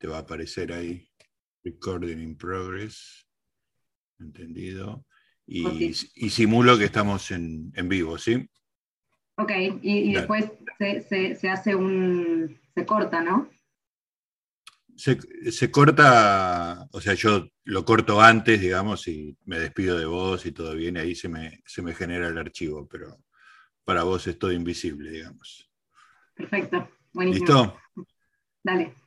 te va a aparecer ahí, recording in progress, entendido. Y, simulo que estamos en, vivo, ¿sí? Ok, y, después se, hace un, se corta, ¿no? Se, corta, o sea, yo lo corto antes, digamos, y me despido de vos y todo bien, ahí se me, se me genera el archivo, pero para vos es todo invisible, digamos. Perfecto, buenísimo. ¿Listo? Dale.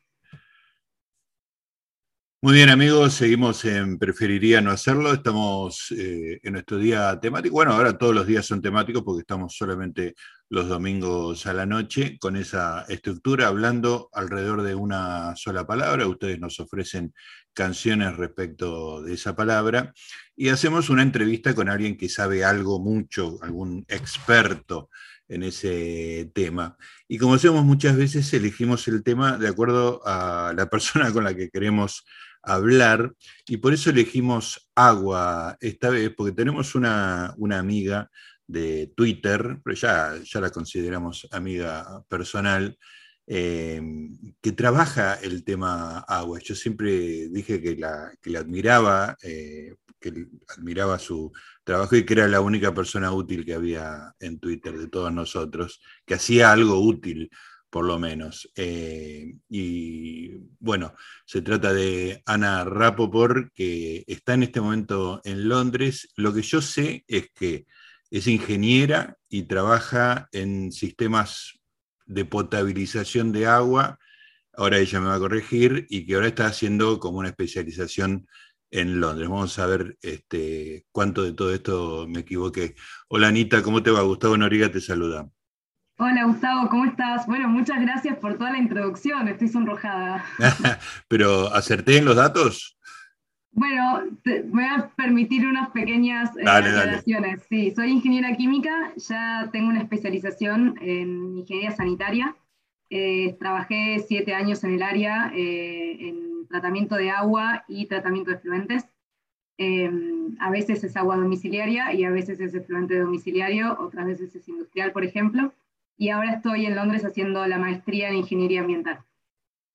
Muy bien amigos, seguimos en Preferiría no hacerlo, estamos eh, en nuestro día temático, bueno, ahora todos los días son temáticos porque estamos solamente los domingos a la noche con esa estructura, hablando alrededor de una sola palabra, ustedes nos ofrecen canciones respecto de esa palabra. Y hacemos una entrevista con alguien que sabe algo mucho, algún experto en ese tema. Y como hacemos muchas veces, elegimos el tema de acuerdo a la persona con la que queremos hablar y por eso elegimos agua esta vez, porque tenemos una, amiga de Twitter, pero ya, ya la consideramos amiga personal, eh, que trabaja el tema agua. Yo siempre dije que la, que admiraba, eh, que admiraba su trabajo y que era la única persona útil que había en Twitter de todos nosotros, que hacía algo útil por lo menos. Eh, y bueno, se trata de Ana Rapoport, que está en este momento en Londres. Lo que yo sé es que es ingeniera y trabaja en sistemas de potabilización de agua. Ahora ella me va a corregir y que ahora está haciendo como una especialización en Londres. Vamos a ver este, cuánto de todo esto me equivoqué. Hola Anita, ¿cómo te va? Gustavo Noriga te saluda. Hola Gustavo, ¿cómo estás? Bueno, muchas gracias por toda la introducción, estoy sonrojada. Pero acerté en los datos. Bueno, te, voy a permitir unas pequeñas eh, aclaraciones. Sí, soy ingeniera química, ya tengo una especialización en ingeniería sanitaria. Eh, trabajé siete años en el área eh, en tratamiento de agua y tratamiento de efluentes. a veces es agua domiciliaria y a veces es efluente domiciliario, otras veces es industrial, por ejemplo y ahora estoy en Londres haciendo la maestría en ingeniería ambiental.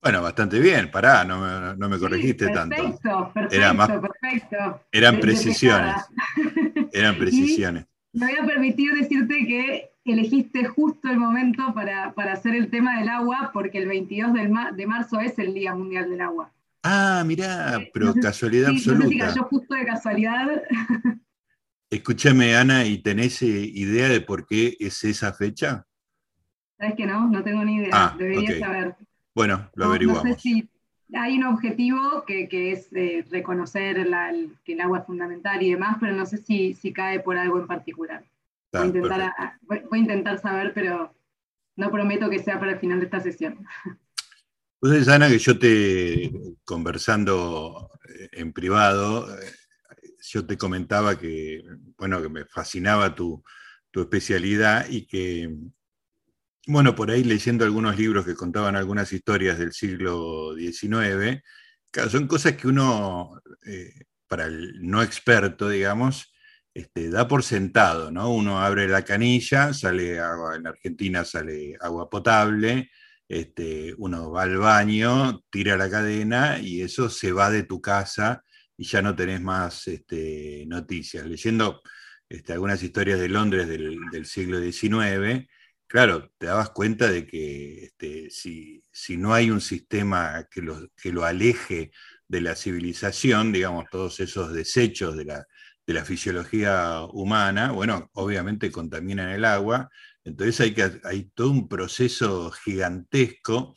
Bueno, bastante bien, pará, no, no me corregiste tanto. Perfecto, perfecto. Eran precisiones. Eran precisiones. me voy a permitir decirte que elegiste justo el momento para, hacer el tema del agua, porque el 22 de marzo es el Día Mundial del Agua. Ah, mirá, pero casualidad absoluta. No sé si cayó justo de casualidad. Escúchame, Ana, ¿y tenés eh, idea de por qué es esa fecha? ¿Sabes que no? No tengo ni idea. Ah, Debería saber. Bueno, lo averiguamos. No sé si hay un objetivo que, es eh, reconocer que el agua es fundamental y demás, pero no sé si, si cae por algo en particular. voy, a intentar, saber, pero no prometo que sea para el final de esta sesión. Pues Ana, que yo te, conversando eh, en privado, eh, yo te comentaba que, bueno, que me fascinaba tu, tu especialidad y que bueno, por ahí leyendo algunos libros que contaban algunas historias del siglo XIX, son cosas que uno, eh, para el no experto, digamos, este, da por sentado, ¿no? Uno abre la canilla, sale agua, en Argentina sale agua potable, este, uno va al baño, tira la cadena y eso se va de tu casa y ya no tenés más este, noticias. Leyendo algunas historias de Londres del, del siglo XIX, claro, te dabas cuenta de que este, si, no hay un sistema que lo, que lo, aleje de la civilización, digamos, todos esos desechos de la, fisiología humana, bueno, obviamente contaminan el agua, entonces hay, que, hay todo un proceso gigantesco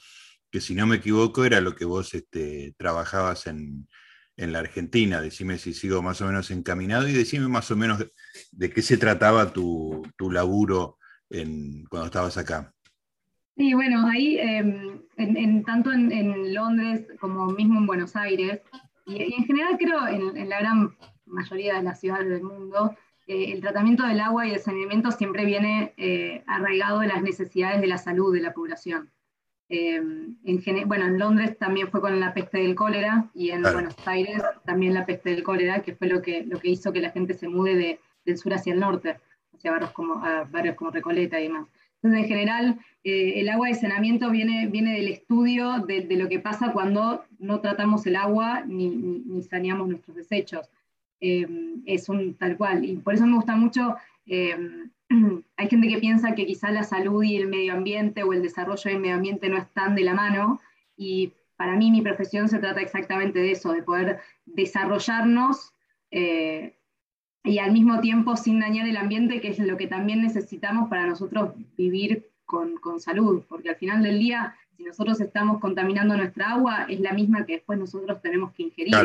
que si no me equivoco era lo que vos este, trabajabas en, la Argentina. Decime si sigo más o menos encaminado y decime más o menos de qué se trataba tu, tu laburo cuando estabas acá? Sí, bueno, ahí, em, en, tanto en, Londres como mismo en Buenos Aires, y, en general creo en, la gran mayoría de las ciudades del mundo, eh, el tratamiento del agua y el saneamiento siempre viene eh, arraigado de las necesidades de la salud de la población. Em, en, bueno, en Londres también fue con la peste del cólera y en Buenos Aires también la peste del cólera, que fue lo que, lo que hizo que la gente se mude del sur hacia el norte barrios como, barrios como Recoleta y demás. Entonces, en general, eh, el agua de saneamiento viene, viene del estudio de, lo que pasa cuando no tratamos el agua ni, saneamos nuestros desechos. Eh, es un tal cual. Y por eso me gusta mucho, eh, hay gente que piensa que quizá la salud y el medio ambiente o el desarrollo del medio ambiente no están de la mano. Y para mí mi profesión se trata exactamente de eso, de poder desarrollarnos y al mismo tiempo sin dañar el ambiente, que es lo que también necesitamos para nosotros vivir con, con, salud, porque al final del día, si nosotros estamos contaminando nuestra agua, es la misma que después nosotros tenemos que ingerir.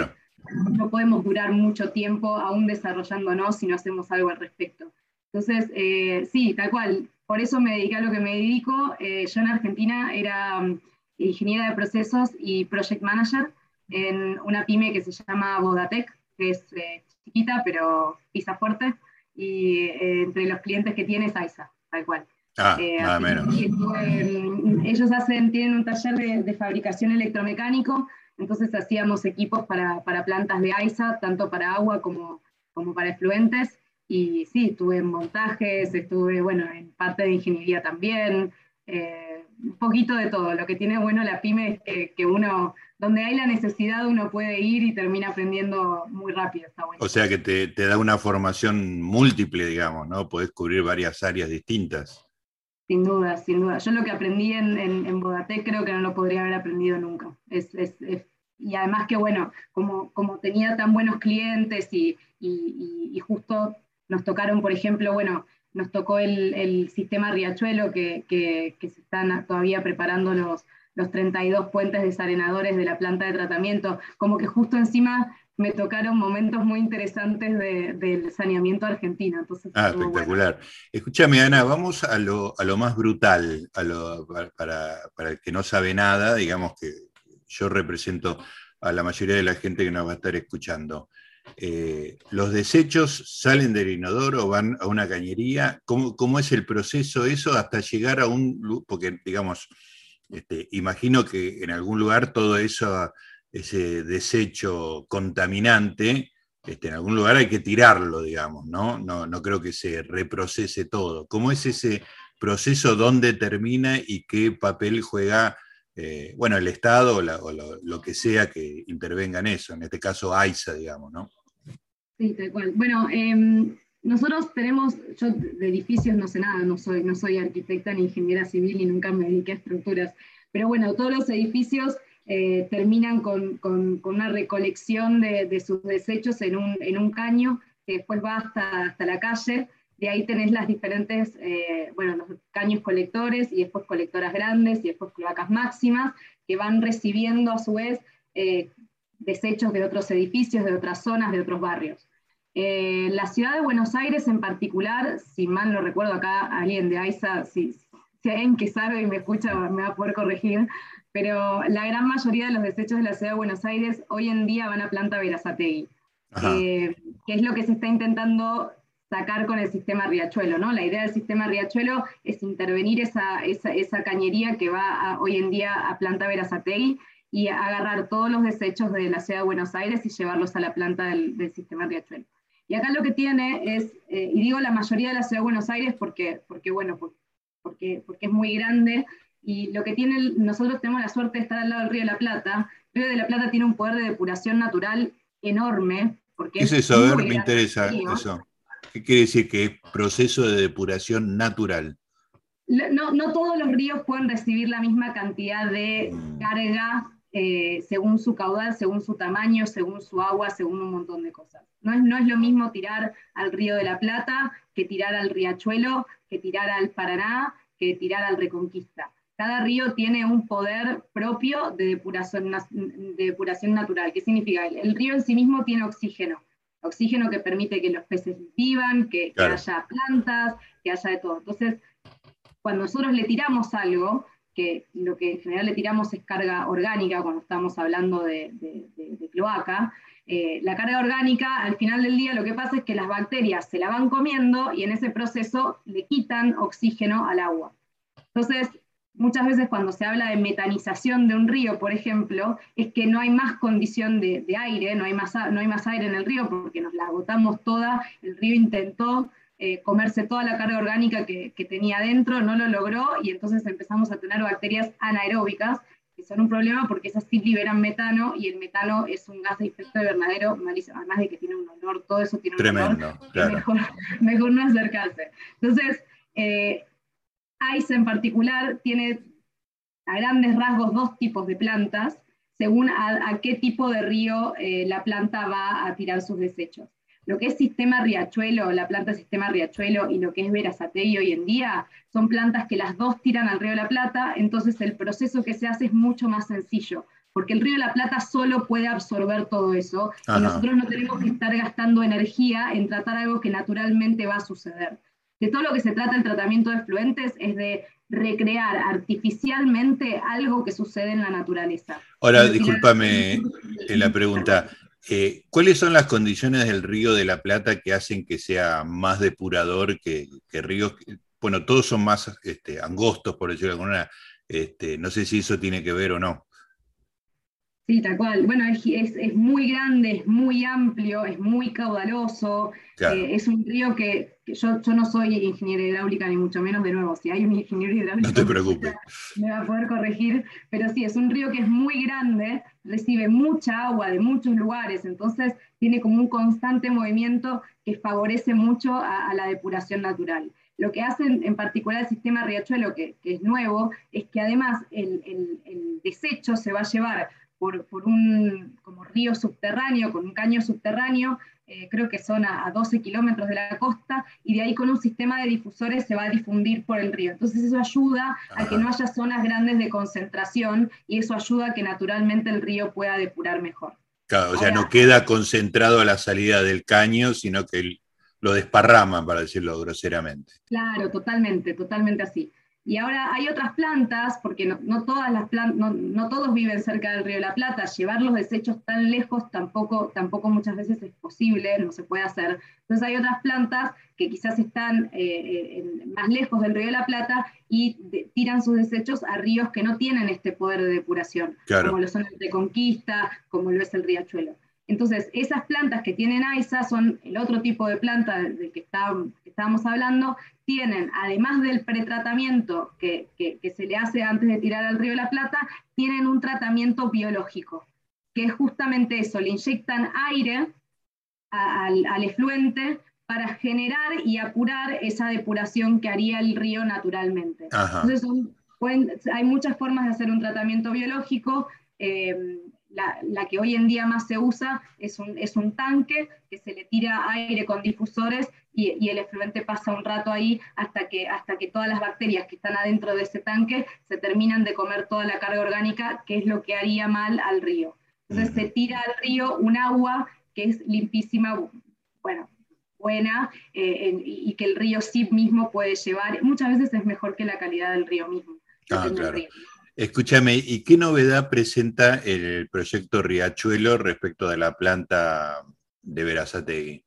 No podemos durar mucho tiempo aún desarrollándonos si no hacemos algo al respecto. Entonces, eh, sí, tal cual. Por eso me dediqué a lo que me dedico. Eh, yo en Argentina era um, ingeniera de procesos y project manager en una pyme que se llama Bodatec, que es eh, chiquita, pero pisa fuerte, y eh, entre los clientes que tiene es AISA, tal cual. Ah, eh, nada menos. ellos hacen, tienen un taller de, fabricación electromecánico, entonces hacíamos equipos para, para, plantas de AISA, tanto para agua como, como para efluentes, y sí, estuve en montajes, estuve, bueno, en parte de ingeniería también, eh, un poquito de todo. Lo que tiene bueno la pyme es que, que uno donde hay la necesidad uno puede ir y termina aprendiendo muy rápido. Está bueno. O sea que te, da una formación múltiple, digamos, ¿no? Podés cubrir varias áreas distintas. Sin duda, sin duda. Yo lo que aprendí en, en, creo que no lo podría haber aprendido nunca. Es, es, y además que, bueno, como, como tenía tan buenos clientes y, y, justo nos tocaron, por ejemplo, bueno, nos tocó el, el sistema Riachuelo, que, que, que se están todavía preparando los, los 32 puentes desarenadores de la planta de tratamiento, como que justo encima me tocaron momentos muy interesantes del saneamiento argentino. Entonces, ah, espectacular. Escúchame, Ana, vamos a lo, más brutal, a lo, para, el que no sabe nada, digamos que yo represento a la mayoría de la gente que nos va a estar escuchando. Eh, ¿Los desechos salen del inodoro, van a una cañería? ¿Cómo, ¿Cómo, es el proceso eso hasta llegar a un, porque digamos, este, imagino que en algún lugar todo eso, ese desecho contaminante, este, en algún lugar hay que tirarlo, digamos, ¿no? ¿no? No creo que se reprocese todo. ¿Cómo es ese proceso? ¿Dónde termina y qué papel juega, eh, bueno, el Estado o, lo, que sea que intervenga en eso? En este caso, AISA, digamos, ¿no? Sí, tal cual. Bueno, em, nosotros tenemos, yo de edificios no sé nada, no soy, no soy arquitecta ni ingeniera civil y nunca me dediqué a estructuras, pero bueno, todos los edificios eh, terminan con, con, una recolección de, de, sus desechos en un, en un caño que después va hasta, hasta la calle. De ahí tenés las diferentes, eh, bueno, los caños colectores y después colectoras grandes y después cloacas máximas que van recibiendo a su vez eh, desechos de otros edificios, de otras zonas, de otros barrios. Eh, la ciudad de Buenos Aires en particular, si mal no recuerdo acá, alguien de AISA, si, si alguien que sabe y me escucha me va a poder corregir, pero la gran mayoría de los desechos de la ciudad de Buenos Aires hoy en día van a planta Verazategui, eh, que es lo que se está intentando sacar con el sistema Riachuelo, ¿no? La idea del sistema Riachuelo es intervenir esa, esa, cañería que va hoy en día a planta Verazategui y agarrar todos los desechos de la ciudad de Buenos Aires y llevarlos a la planta del, del sistema Riachuelo. Y acá lo que tiene es, eh, y digo la mayoría de la ciudad de Buenos Aires porque, porque bueno, porque, porque es muy grande, y lo que tiene, nosotros tenemos la suerte de estar al lado del Río de la Plata. El Río de la Plata tiene un poder de depuración natural enorme. Porque ¿Qué es, eso? A ver, me interesa eso. ¿Qué quiere decir que es proceso de depuración natural? No, no todos los ríos pueden recibir la misma cantidad de mm. carga eh, según su caudal, según su tamaño, según su agua, según un montón de cosas. No es, no es lo mismo tirar al Río de la Plata que tirar al Riachuelo, que tirar al Paraná, que tirar al Reconquista. Cada río tiene un poder propio de depuración, de depuración natural. ¿Qué significa? El, río en sí mismo tiene oxígeno. Oxígeno que permite que los peces vivan, que, que haya plantas, que haya de todo. Entonces, cuando nosotros le tiramos algo, que lo que en general le tiramos es carga orgánica cuando estamos hablando de, cloaca. Eh, la carga orgánica, al final del día, lo que pasa es que las bacterias se la van comiendo y en ese proceso le quitan oxígeno al agua. Entonces, muchas veces cuando se habla de metanización de un río, por ejemplo, es que no hay más condición de, aire, no hay más, no hay más aire en el río porque nos la agotamos toda, el río intentó eh, comerse toda la carga orgánica que, tenía dentro, no lo logró y entonces empezamos a tener bacterias anaeróbicas, que son un problema porque esas sí liberan metano y el metano es un gas de efecto invernadero malísimo, además de que tiene un olor, todo eso tiene un olor, mejor, mejor, no acercarse. Entonces, eh, ICE en particular tiene a grandes rasgos dos tipos de plantas, según a, qué tipo de río eh, la planta va a tirar sus desechos lo que es sistema riachuelo, la planta sistema riachuelo y lo que es Verazategui hoy en día, son plantas que las dos tiran al río de la Plata, entonces el proceso que se hace es mucho más sencillo, porque el río de la Plata solo puede absorber todo eso y nosotros no tenemos que estar gastando energía en tratar algo que naturalmente va a suceder. De todo lo que se trata el tratamiento de efluentes es de recrear artificialmente algo que sucede en la naturaleza. Ahora, discúlpame la pregunta. Eh, ¿Cuáles son las condiciones del río de la Plata que hacen que sea más depurador que, ríos? Bueno, todos son más este, angostos, por decirlo de alguna manera. Este, no sé si eso tiene que ver o no. Sí, tal cual. Bueno, es, muy grande, es muy amplio, es muy caudaloso. Eh, es un río que, yo, no soy ingeniera hidráulica, ni mucho menos, de nuevo, si hay un ingeniero hidráulico, no te preocupes. me va a poder corregir, pero sí, es un río que es muy grande, recibe mucha agua de muchos lugares, entonces tiene como un constante movimiento que favorece mucho a, la depuración natural. Lo que hace en, particular el sistema Riachuelo, que, que, es nuevo, es que además el, el desecho se va a llevar por, un como río subterráneo, con un caño subterráneo, eh, creo que son a, 12 kilómetros de la costa, y de ahí con un sistema de difusores se va a difundir por el río. Entonces eso ayuda a que no haya zonas grandes de concentración y eso ayuda a que naturalmente el río pueda depurar mejor. Claro, o sea, no queda concentrado a la salida del caño, sino que lo desparraman, para decirlo groseramente. Claro, totalmente, totalmente así. Y ahora hay otras plantas, porque no, todas las plantas, no, todos viven cerca del río de la Plata, llevar los desechos tan lejos tampoco, tampoco muchas veces es posible, no se puede hacer. Entonces hay otras plantas que quizás están eh, eh, más lejos del río de la Plata y tiran sus desechos a ríos que no tienen este poder de depuración, como lo son el de Conquista, como lo es el riachuelo. Entonces, esas plantas que tienen AISA son el otro tipo de planta del que, estábamos hablando, tienen, además del pretratamiento que, se le hace antes de tirar al río de la Plata, tienen un tratamiento biológico, que es justamente eso, le inyectan aire al, efluente para generar y apurar esa depuración que haría el río naturalmente. Entonces, hay muchas formas de hacer un tratamiento biológico. Eh, la, que hoy en día más se usa es un, es un tanque que se le tira aire con difusores y, el efluente pasa un rato ahí hasta que, hasta que todas las bacterias que están adentro de ese tanque se terminan de comer toda la carga orgánica, que es lo que haría mal al río. Entonces se tira al río un agua que es limpísima, bueno, buena, eh, y que el río sí mismo puede llevar. Muchas veces es mejor que la calidad del río mismo. Ah, claro. Escúchame, ¿y qué novedad presenta el proyecto Riachuelo respecto de la planta de Verazategui?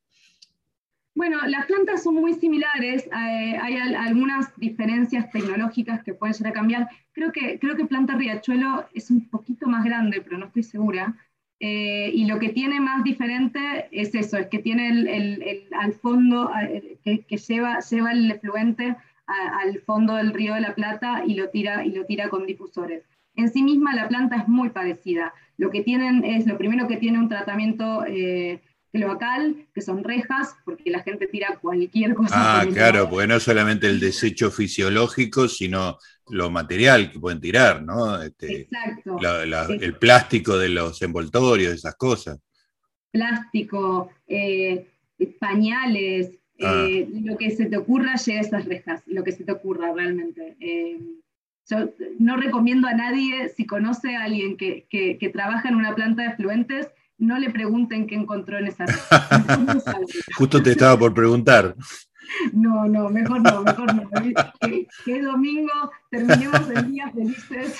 Bueno, las plantas son muy similares, eh, hay algunas diferencias tecnológicas que pueden llegar a cambiar. Creo que, creo que Planta Riachuelo es un poquito más grande, pero no estoy segura. Eh, y lo que tiene más diferente es eso, es que tiene el, al fondo, eh, que, lleva, lleva el efluente al fondo del río de la Plata y lo, tira, y lo tira con difusores. En sí misma la planta es muy parecida. Lo que tienen es, lo primero que tiene un tratamiento eh, cloacal, que son rejas, porque la gente tira cualquier cosa. Ah, claro, porque no solamente el desecho fisiológico, sino lo material que pueden tirar, ¿no? Este, Exacto. el plástico de los envoltorios, esas cosas. Plástico, eh, pañales, Ah. Eh, lo que se te ocurra llega a esas rejas, lo que se te ocurra realmente. Eh, yo no recomiendo a nadie, si conoce a alguien que, que, trabaja en una planta de fluentes, no le pregunten qué encontró en esa reja. Justo te estaba por preguntar. No, no, mejor no, mejor no. Que, domingo terminemos el día felices.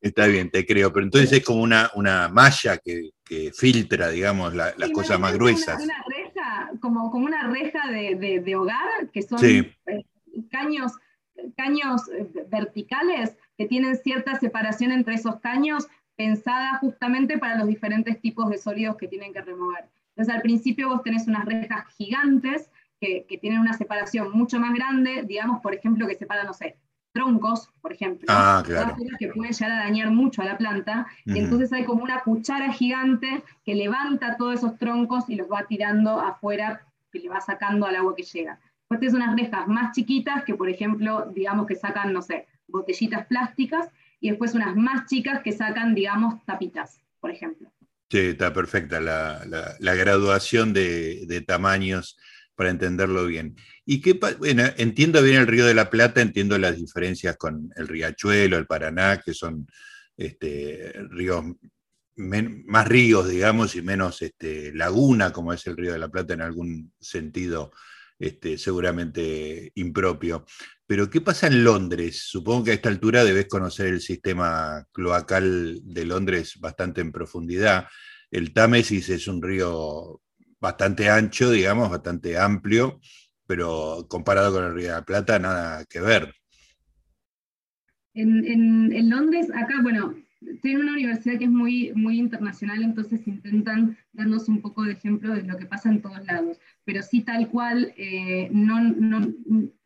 Está bien, te creo, pero entonces es como una, una malla que, que filtra, digamos, las cosas más gruesas como, como una reja de, hogar, que son eh, caños, caños eh, verticales que tienen cierta separación entre esos caños, pensada justamente para los diferentes tipos de sólidos que tienen que remover. Entonces al principio vos tenés unas rejas gigantes que, tienen una separación mucho más grande, digamos, por ejemplo, que separan, no sé, troncos, por ejemplo, ah, claro. que pueden llegar a dañar mucho a la planta, y entonces hay como una cuchara gigante que levanta todos esos troncos y los va tirando afuera, que le va sacando al agua que llega. Después tienes unas rejas más chiquitas que, por ejemplo, digamos que sacan, no sé, botellitas plásticas, y después unas más chicas que sacan, digamos, tapitas, por ejemplo. Sí, está perfecta la, graduación de, tamaños para entenderlo bien. Y qué, bueno, entiendo bien el Río de la Plata, entiendo las diferencias con el Riachuelo, el Paraná, que son este, ríos más ríos, digamos, y menos este, laguna, como es el Río de la Plata en algún sentido este, seguramente impropio. Pero, ¿qué pasa en Londres? Supongo que a esta altura debes conocer el sistema cloacal de Londres bastante en profundidad. El Támesis es un río bastante ancho, digamos, bastante amplio, pero comparado con el Río de la Plata, nada que ver. En, Londres, acá, bueno, estoy una universidad que es muy, muy internacional, entonces intentan darnos un poco de ejemplo de lo que pasa en todos lados. Pero sí, tal cual, eh, no,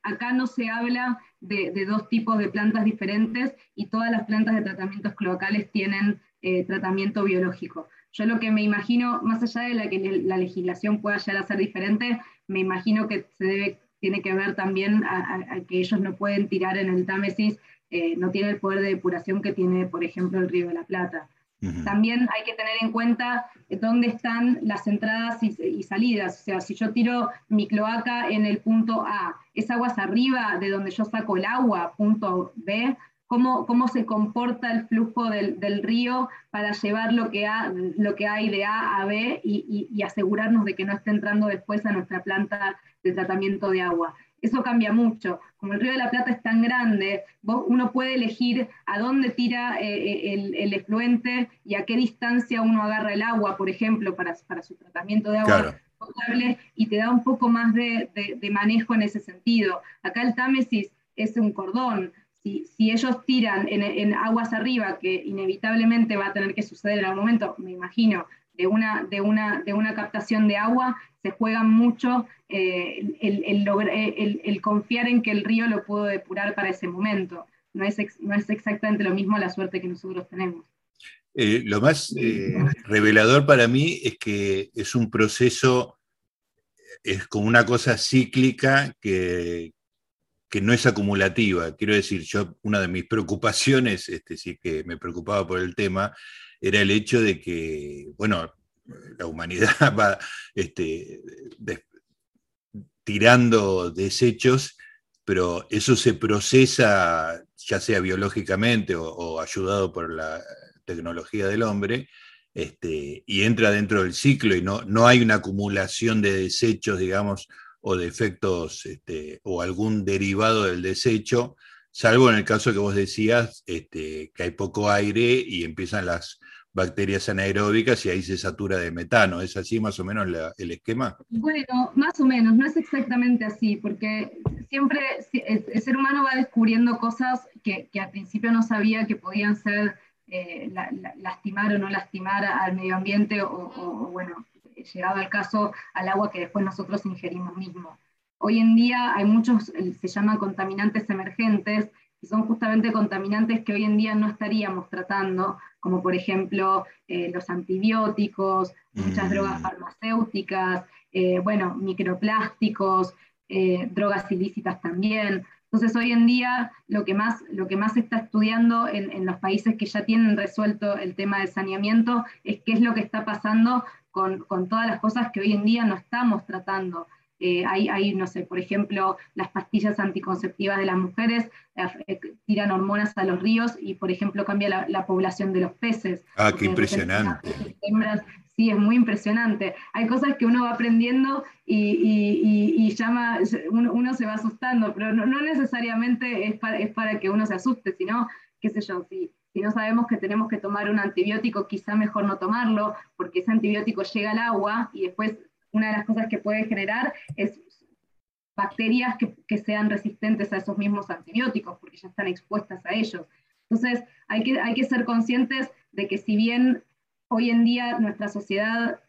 acá no se habla de, dos tipos de plantas diferentes y todas las plantas de tratamientos cloacales tienen eh, tratamiento biológico. Yo lo que me imagino, más allá de la que la legislación pueda llegar a ser diferente, me imagino que se debe, tiene que ver también a, que ellos no pueden tirar en el Támesis, eh, no tiene el poder de depuración que tiene, por ejemplo, el Río de la Plata. También hay que tener en cuenta dónde están las entradas y, salidas. O sea, si yo tiro mi cloaca en el punto A, ¿es aguas arriba de donde yo saco el agua, punto B? ¿Cómo, cómo se comporta el flujo del, río para llevar lo que, lo que hay de A a B y asegurarnos de que no esté entrando después a nuestra planta de tratamiento de agua? eso cambia mucho. Como el Río de la Plata es tan grande, uno puede elegir a dónde tira eh, eh, el, efluente y a qué distancia uno agarra el agua, por ejemplo, para, su tratamiento de agua potable, y te da un poco más de, manejo en ese sentido. Acá el Támesis es un cordón. Si, ellos tiran en, aguas arriba, que inevitablemente va a tener que suceder en algún momento, me imagino, de una, de una, de una captación de agua, se juega mucho eh, el, confiar en que el río lo pudo depurar para ese momento. No es, no es exactamente lo mismo la suerte que nosotros tenemos. Eh, lo más eh, revelador para mí es que es un proceso, es como una cosa cíclica que, que no es acumulativa. Quiero decir, yo, una de mis preocupaciones, este, sí que me preocupaba por el tema, era el hecho de que, bueno, la humanidad va este, tirando desechos, pero eso se procesa ya sea biológicamente o, ayudado por la tecnología del hombre, este, y entra dentro del ciclo y no, no hay una acumulación de desechos, digamos, o de efectos este, o algún derivado del desecho, salvo en el caso que vos decías, este, que hay poco aire y empiezan las bacterias anaeróbicas y ahí se satura de metano. ¿Es así más o menos el esquema? Bueno, más o menos, no es exactamente así, porque siempre el, ser humano va descubriendo cosas que, al principio no sabía que podían ser eh, lastimar o no lastimar al medio ambiente o, bueno, llegado al caso, al agua que después nosotros ingerimos mismo. Hoy en día hay muchos, se llaman contaminantes emergentes, que son justamente contaminantes que hoy en día no estaríamos tratando, como por ejemplo eh, los antibióticos, muchas mm. drogas farmacéuticas, eh, bueno, microplásticos, eh, drogas ilícitas también. Entonces hoy en día lo que más, lo que más se está estudiando en, en, los países que ya tienen resuelto el tema de saneamiento es qué es lo que está pasando con, con todas las cosas que hoy en día no estamos tratando. Eh, hay, no sé, por ejemplo, las pastillas anticonceptivas de las mujeres eh, tiran hormonas a los ríos y, por ejemplo, cambia la, población de los peces. Ah, qué impresionante. sí, es muy impresionante. Hay cosas que uno va aprendiendo y, llama, uno, se va asustando, pero no, necesariamente es para, es para, que uno se asuste, sino, qué sé yo, si, si no sabemos que tenemos que tomar un antibiótico, quizá mejor no tomarlo, porque ese antibiótico llega al agua y después una de las cosas que puede generar es bacterias que, sean resistentes a esos mismos antibióticos, porque ya están expuestas a ellos. Entonces, hay que, hay que ser conscientes de que si bien hoy en día nuestra sociedad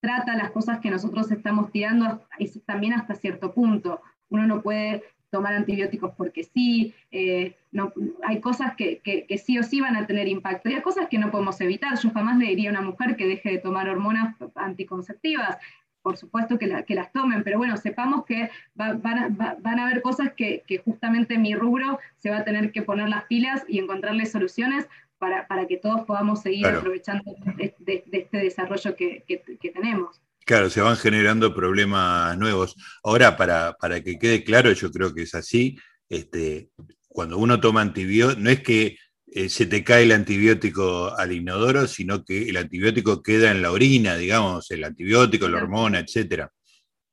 trata las cosas que nosotros estamos tirando también hasta cierto punto. Uno no puede tomar antibióticos porque sí, eh, no, hay cosas que, sí o sí van a tener impacto, y hay cosas que no podemos evitar. Yo jamás le diría a una mujer que deje de tomar hormonas anticonceptivas, por supuesto que, las tomen, pero bueno, sepamos que van, a, haber cosas que, justamente mi rubro se va a tener que poner las pilas y encontrarle soluciones para, que todos podamos seguir aprovechando de, este desarrollo que tenemos. Claro, se van generando problemas nuevos. Ahora, para, que quede claro, yo creo que es así, este, cuando uno toma antibiótico, no es que eh, se te cae el antibiótico al inodoro, sino que el antibiótico queda en la orina, digamos, el antibiótico, la hormona, etcétera.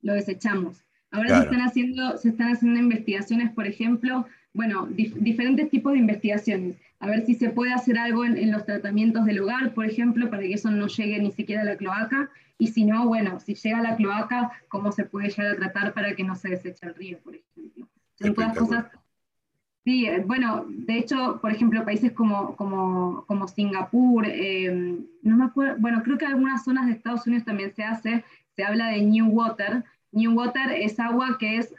Lo desechamos. Ahora se, están haciendo, se están haciendo investigaciones, por ejemplo, bueno, diferentes tipos de investigaciones. A ver si se puede hacer algo en, en, los tratamientos del hogar, por ejemplo, para que eso no llegue ni siquiera a la cloaca. Y si no, bueno, si llega a la cloaca, ¿cómo se puede llegar a tratar para que no se deseche el río, por ejemplo? Son todas cosas. Sí, eh, bueno, de hecho, por ejemplo, países como, como, como Singapur, em, no me acuerdo, bueno, creo que en algunas zonas de Estados Unidos también se hace, se habla de New Water. New Water es agua que es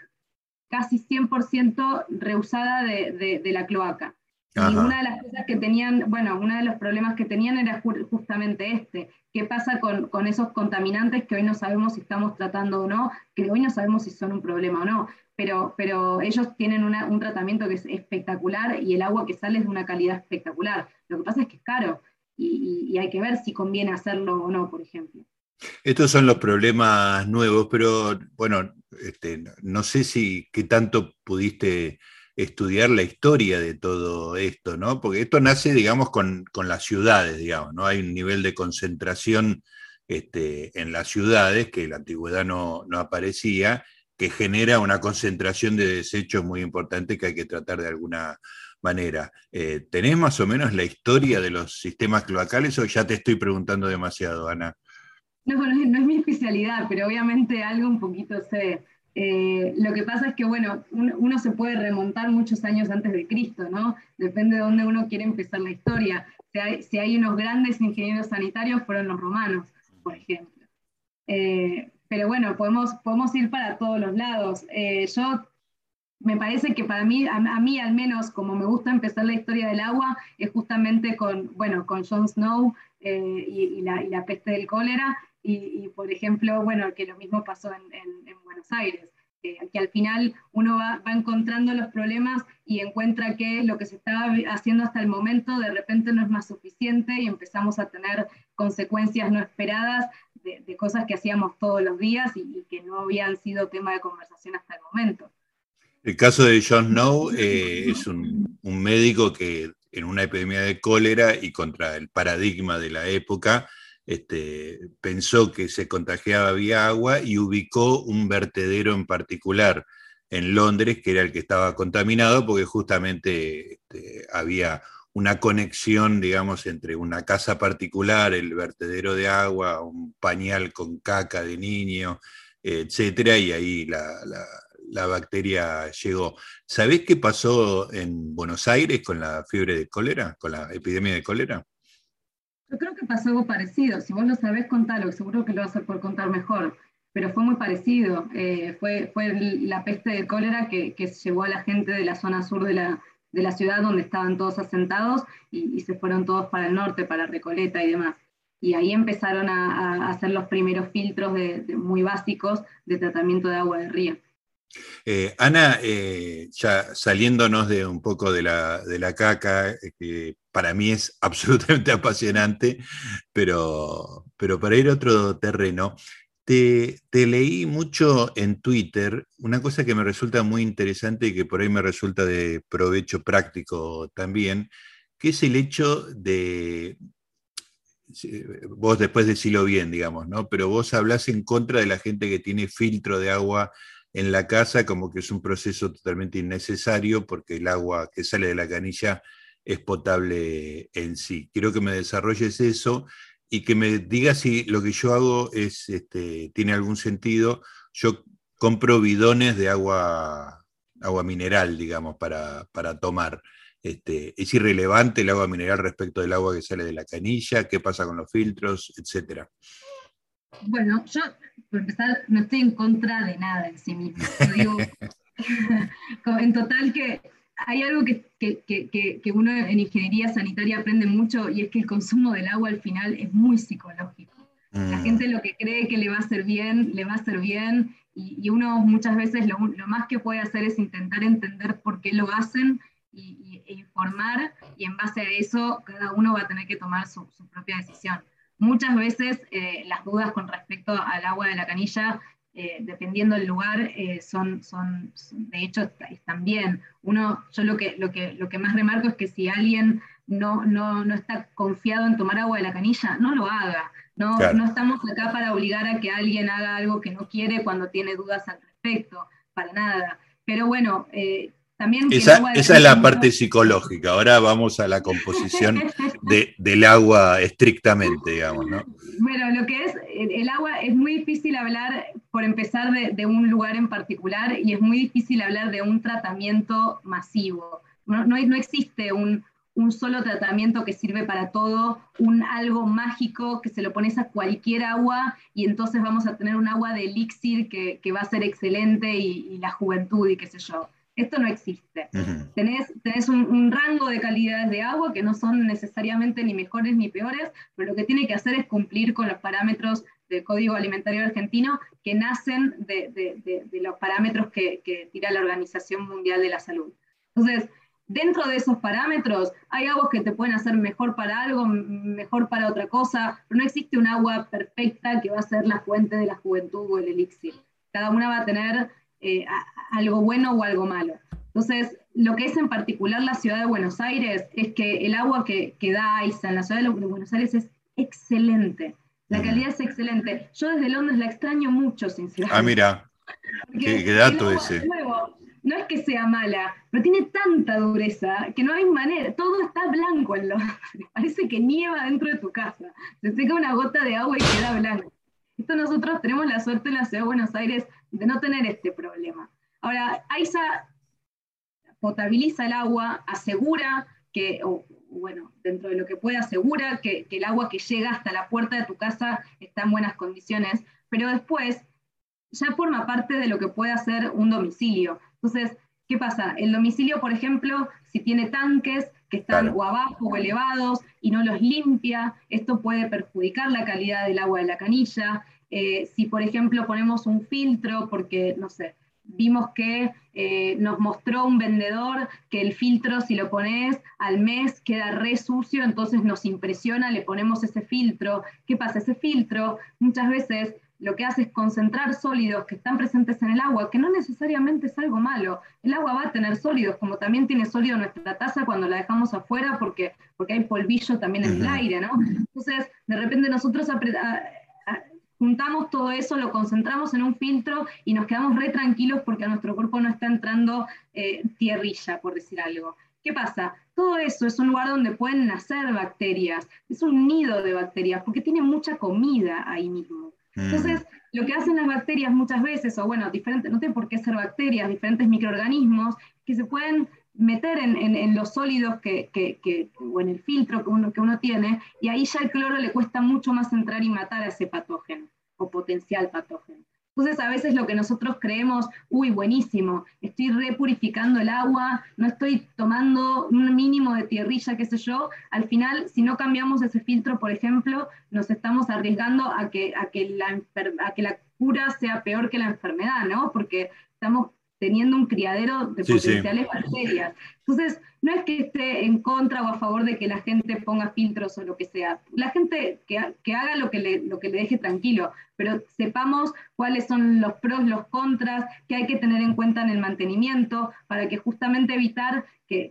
casi 100% reusada de, de la cloaca. Y una de las cosas que tenían, bueno, uno de los problemas que tenían era justamente este. ¿Qué pasa con, con, esos contaminantes que hoy no sabemos si estamos tratando o no? Que hoy no sabemos si son un problema o no. Pero, pero ellos tienen un tratamiento que es espectacular y el agua que sale es de una calidad espectacular. Lo que pasa es que es caro y, y hay que ver si conviene hacerlo o no, por ejemplo. Estos son los problemas nuevos, pero bueno, este, no sé si qué tanto pudiste estudiar la historia de todo esto, ¿no? Porque esto nace, digamos, con, las ciudades, digamos, ¿no? Hay un nivel de concentración este, en las ciudades que en la antigüedad no, aparecía, que genera una concentración de desechos muy importante que hay que tratar de alguna manera. Eh, ¿Tenés más o menos la historia de los sistemas cloacales o ya te estoy preguntando demasiado, Ana? No, no, es mi especialidad, pero obviamente algo un poquito sé. Eh, lo que pasa es que, bueno, uno, se puede remontar muchos años antes de Cristo, ¿no? Depende de dónde uno quiere empezar la historia. Si hay, unos grandes ingenieros sanitarios, fueron los romanos, por ejemplo. Eh, pero bueno, podemos, podemos ir para todos los lados. Eh, yo, me parece que para mí, a, mí al menos, como me gusta empezar la historia del agua, es justamente con, bueno, con Jon Snow y, la, peste del cólera, y, por ejemplo, bueno, que lo mismo pasó en, Buenos Aires, que al final uno va, encontrando los problemas y encuentra que lo que se estaba haciendo hasta el momento de repente no es más suficiente y empezamos a tener consecuencias no esperadas de, cosas que hacíamos todos los días y, que no habían sido tema de conversación hasta el momento. El caso de John Snow eh, es un médico que en una epidemia de cólera y contra el paradigma de la época, este, pensó que se contagiaba vía agua y ubicó un vertedero en particular en Londres, que era el que estaba contaminado, porque justamente este, había una conexión, digamos, entre una casa particular, el vertedero de agua, un pañal con caca de niño, etcétera, y ahí la, la bacteria llegó. ¿Sabés qué pasó en Buenos Aires con la fiebre de cólera, con la epidemia de cólera? Yo creo que pasó algo parecido. Si vos lo sabés, contalo, seguro que lo vas a poder contar mejor. Pero fue muy parecido. Eh, fue, fue la peste de cólera que, que, llevó a la gente de la zona sur de la, de la ciudad, donde estaban todos asentados, y, se fueron todos para el norte, para Recoleta y demás. Y ahí empezaron a, hacer los primeros filtros muy básicos de tratamiento de agua de río. Eh, Ana, eh, ya saliéndonos de un poco de la, de la caca, eh, que para mí es absolutamente apasionante, pero, pero para ir a otro terreno, te, leí mucho en Twitter una cosa que me resulta muy interesante y que por ahí me resulta de provecho práctico también, que es el hecho de, vos después decilo bien, digamos, ¿no? Pero vos hablas en contra de la gente que tiene filtro de agua en la casa como que es un proceso totalmente innecesario porque el agua que sale de la canilla es potable en sí. Quiero que me desarrolles eso y que me digas si lo que yo hago es, este, tiene algún sentido. Yo compro bidones de agua, agua mineral, digamos, para, para tomar. Este, ¿Es irrelevante el agua mineral respecto del agua que sale de la canilla? ¿Qué pasa con los filtros? Etcétera. Bueno, yo, por empezar, no estoy en contra de nada en sí mismo. digo, en total que hay algo que, que, uno en ingeniería sanitaria aprende mucho y es que el consumo del agua al final es muy psicológico. La mm. gente lo que cree que le va a hacer bien, le va a hacer bien y, uno muchas veces lo, más que puede hacer es intentar entender por qué lo hacen y, e informar y en base a eso cada uno va a tener que tomar su, propia decisión. Muchas veces eh, las dudas con respecto al agua de la canilla eh, dependiendo del lugar, eh, son, son, de hecho, están bien. Uno, yo lo que, lo, que, lo que más remarco es que si alguien no, no, no está confiado en tomar agua de la canilla, no lo haga. No, no estamos acá para obligar a que alguien haga algo que no quiere cuando tiene dudas al respecto, para nada. Pero bueno, eh, esa, esa es la parte psicológica. Ahora vamos a la composición de, del agua estrictamente, digamos, ¿no? Bueno, lo que es el, agua es muy difícil hablar, por empezar, de, un lugar en particular y es muy difícil hablar de un tratamiento masivo. No, no, no existe un, un, solo tratamiento que sirve para todo, un algo mágico que se lo pones a cualquier agua y entonces vamos a tener un agua de elixir que, que va a ser excelente y, y la juventud y qué sé yo. Esto no existe. Tenés, un, rango de calidades de agua que no son necesariamente ni mejores ni peores, pero lo que tiene que hacer es cumplir con los parámetros del Código Alimentario Argentino que nacen de, los parámetros que, que, tira la Organización Mundial de la Salud. Entonces, dentro de esos parámetros hay aguas que te pueden hacer mejor para algo, mejor para otra cosa, pero no existe un agua perfecta que va a ser la fuente de la juventud o el elixir. Cada una va a tener eh, algo bueno o algo malo. Entonces, lo que es en particular la ciudad de Buenos Aires es que el agua que, que da AISA en la ciudad de Buenos Aires es excelente. La calidad es excelente. Yo desde Londres la extraño mucho, sinceramente. Ah, mira. Qué, dato ese. no es que sea mala, pero tiene tanta dureza que no hay manera. Todo está blanco en Londres. Parece que nieva dentro de tu casa. Se seca una gota de agua y queda blanco. Esto nosotros tenemos la suerte en la ciudad de Buenos Aires de no tener este problema. Ahora, AISA potabiliza el agua, asegura que, o, bueno, dentro de lo que puede, asegura que, el agua que llega hasta la puerta de tu casa está en buenas condiciones, pero después ya forma parte de lo que puede hacer un domicilio. Entonces, ¿qué pasa? El domicilio, por ejemplo, si tiene tanques que están o abajo o elevados y no los limpia, esto puede perjudicar la calidad del agua de la canilla. Eh, si, por ejemplo, ponemos un filtro, porque, no sé, vimos que eh, nos mostró un vendedor que el filtro, si lo pones al mes, queda re sucio, entonces nos impresiona, le ponemos ese filtro. ¿Qué pasa? Ese filtro muchas veces lo que hace es concentrar sólidos que están presentes en el agua, que no necesariamente es algo malo. El agua va a tener sólidos, como también tiene sólido nuestra taza cuando la dejamos afuera, porque, porque hay polvillo también en el aire, ¿no? Entonces, de repente nosotros juntamos todo eso, lo concentramos en un filtro y nos quedamos re tranquilos porque a nuestro cuerpo no está entrando eh, tierrilla, por decir algo. ¿Qué pasa? Todo eso es un lugar donde pueden nacer bacterias, es un nido de bacterias, porque tiene mucha comida ahí mismo. Entonces, mm. lo que hacen las bacterias muchas veces, o bueno, diferentes, no tiene por qué ser bacterias, diferentes microorganismos que se pueden meter en, los sólidos que, o en el filtro que uno, que uno tiene, y ahí ya el cloro le cuesta mucho más entrar y matar a ese patógeno o potencial patógeno. Entonces a veces lo que nosotros creemos, uy, buenísimo, estoy repurificando el agua, no estoy tomando un mínimo de tierrilla, qué sé yo, al final si no cambiamos ese filtro, por ejemplo, nos estamos arriesgando a que, a que, la, a que la cura sea peor que la enfermedad, ¿no? Porque estamos teniendo un criadero de potenciales bacterias. Entonces, no es que esté en contra o a favor de que la gente ponga filtros o lo que sea. La gente que, haga lo que, le, lo que le deje tranquilo, pero sepamos cuáles son los pros, los contras, que hay que tener en cuenta en el mantenimiento para que justamente evitar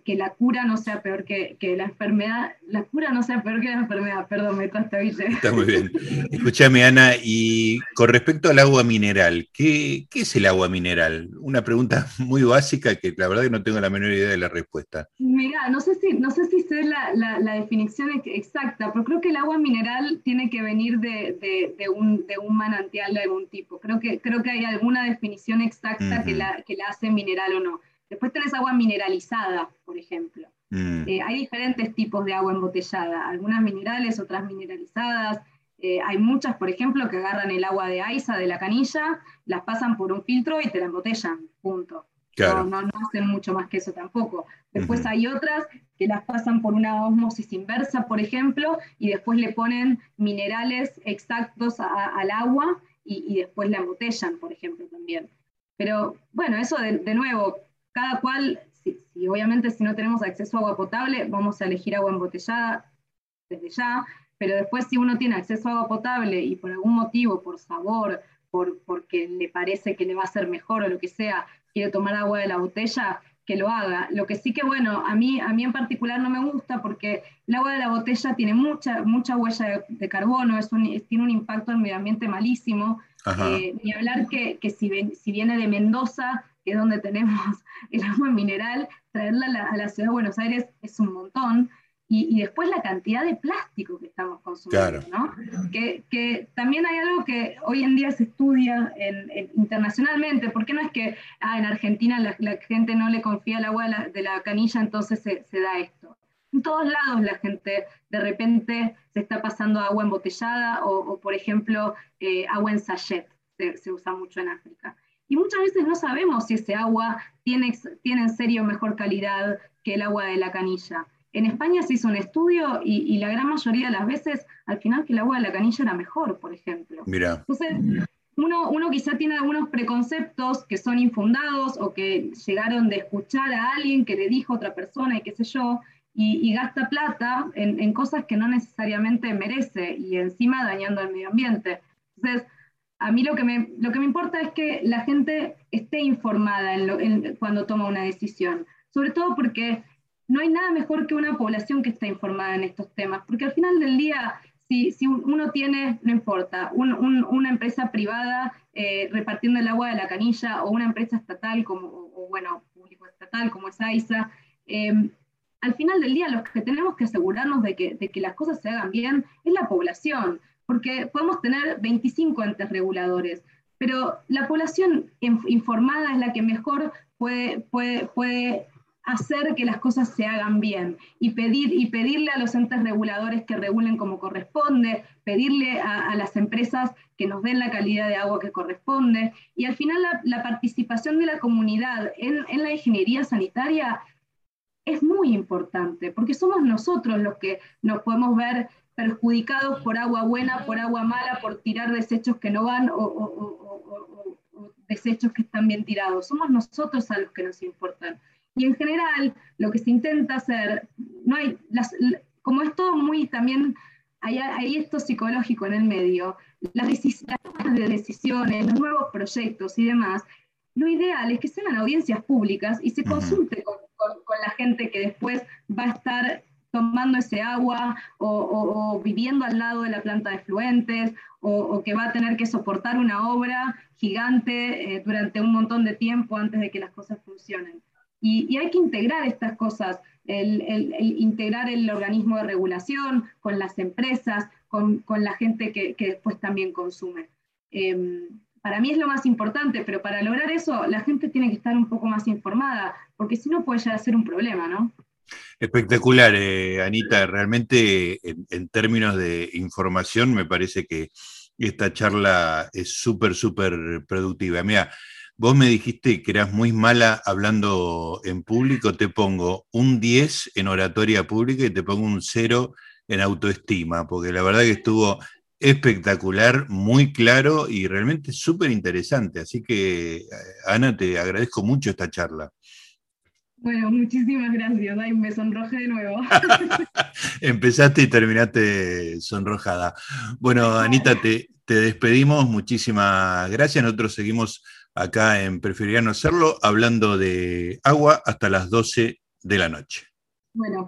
que, la cura no sea peor que, la enfermedad, la cura no sea peor que la enfermedad, perdón, me trastabillé. Está muy bien. Escúchame, Ana, y con respecto al agua mineral, ¿qué, es el agua mineral? Una pregunta muy básica que la verdad que no tengo la menor idea de la respuesta. Mira, no sé si, no sé si sé la, definición exacta, pero creo que el agua mineral tiene que venir de, un, manantial de algún tipo. Creo que, creo que hay alguna definición exacta que, la, que la hace mineral o no. Después tenés agua mineralizada, por ejemplo. Mm. Eh, hay diferentes tipos de agua embotellada, algunas minerales, otras mineralizadas. Eh, hay muchas, por ejemplo, que agarran el agua de AISA de la canilla, las pasan por un filtro y te la embotellan, punto. No, no, hacen mucho más que eso tampoco. Después hay otras que las pasan por una osmosis inversa, por ejemplo, y después le ponen minerales exactos al agua y, después la embotellan, por ejemplo, también. Pero bueno, eso de, nuevo, cada cual, si, obviamente si no tenemos acceso a agua potable, vamos a elegir agua embotellada desde ya, pero después si uno tiene acceso a agua potable y por algún motivo, por sabor, por, porque le parece que le va a ser mejor o lo que sea, quiere tomar agua de la botella, que lo haga. Lo que sí que, bueno, a mí, a mí en particular no me gusta porque el agua de la botella tiene mucha, mucha huella de, carbono, es tiene un impacto en el medio ambiente malísimo. Eh, ni hablar que, que si, si, viene de Mendoza, que es donde tenemos el agua mineral, traerla a la ciudad de Buenos Aires es un montón y, después la cantidad de plástico que estamos consumiendo, ¿no? Que, también hay algo que hoy en día se estudia internacionalmente, porque no es que ah, en Argentina la, gente no le confía el agua de la, canilla, entonces se, da esto. En todos lados la gente de repente se está pasando agua embotellada o, por ejemplo, eh, agua en sachet, se, usa mucho en África. Y muchas veces no sabemos si ese agua tiene, tiene en serio mejor calidad que el agua de la canilla. En España se hizo un estudio y, la gran mayoría de las veces, al final, que el agua de la canilla era mejor, por ejemplo. Mira. Entonces, uno, uno quizá tiene algunos preconceptos que son infundados o que llegaron de escuchar a alguien que le dijo a otra persona y qué sé yo, y, gasta plata en, cosas que no necesariamente merece y encima dañando al medio ambiente. Entonces, a mí lo que me, lo que me importa es que la gente esté informada cuando toma una decisión, sobre todo porque no hay nada mejor que una población que esté informada en estos temas, porque al final del día, si, si uno tiene, no importa, una empresa privada eh, repartiendo el agua de la canilla o una empresa estatal, como, o, bueno, público estatal como es AISA, em, al final del día los que tenemos que asegurarnos de que, de que las cosas se hagan bien es la población, porque podemos tener 25 entes reguladores, pero la población informada es la que mejor puede, puede, puede hacer que las cosas se hagan bien y, pedir, y pedirle a los entes reguladores que regulen como corresponde, pedirle a, las empresas que nos den la calidad de agua que corresponde. Y al final la, participación de la comunidad en, la ingeniería sanitaria es muy importante, porque somos nosotros los que nos podemos ver perjudicados por agua buena, por agua mala, por tirar desechos que no van o desechos que están bien tirados. Somos nosotros a los que nos importan. Y en general, lo que se intenta hacer, no hay, las, como es todo muy también, hay, hay, esto psicológico en el medio, las, decisiones de decisiones, los nuevos proyectos y demás, lo ideal es que sean audiencias públicas y se consulte con, con, la gente que después va a estar tomando ese agua o, viviendo al lado de la planta de fluentes o, que va a tener que soportar una obra gigante eh, durante un montón de tiempo antes de que las cosas funcionen. Y, hay que integrar estas cosas, integrar el organismo de regulación con las empresas, con, la gente que, después también consume. Em, para mí es lo más importante, pero para lograr eso la gente tiene que estar un poco más informada, porque si no puede llegar a ser un problema, ¿no? Espectacular, eh, Anita. Realmente, en, términos de información, me parece que esta charla es súper, súper productiva. Mira, Vos me dijiste que eras muy mala hablando en público, te pongo un 10 en oratoria pública y te pongo un 0 en autoestima, porque la verdad que estuvo espectacular, muy claro y realmente súper interesante. Así que, eh, Ana, te agradezco mucho esta charla. Bueno, muchísimas gracias. Ay, me sonrojé de nuevo. Empezaste y terminaste sonrojada. Bueno, Anita, te, te despedimos. Muchísimas gracias. Nosotros seguimos acá en Preferiría no hacerlo, hablando de agua hasta las 12 de la noche. Bueno,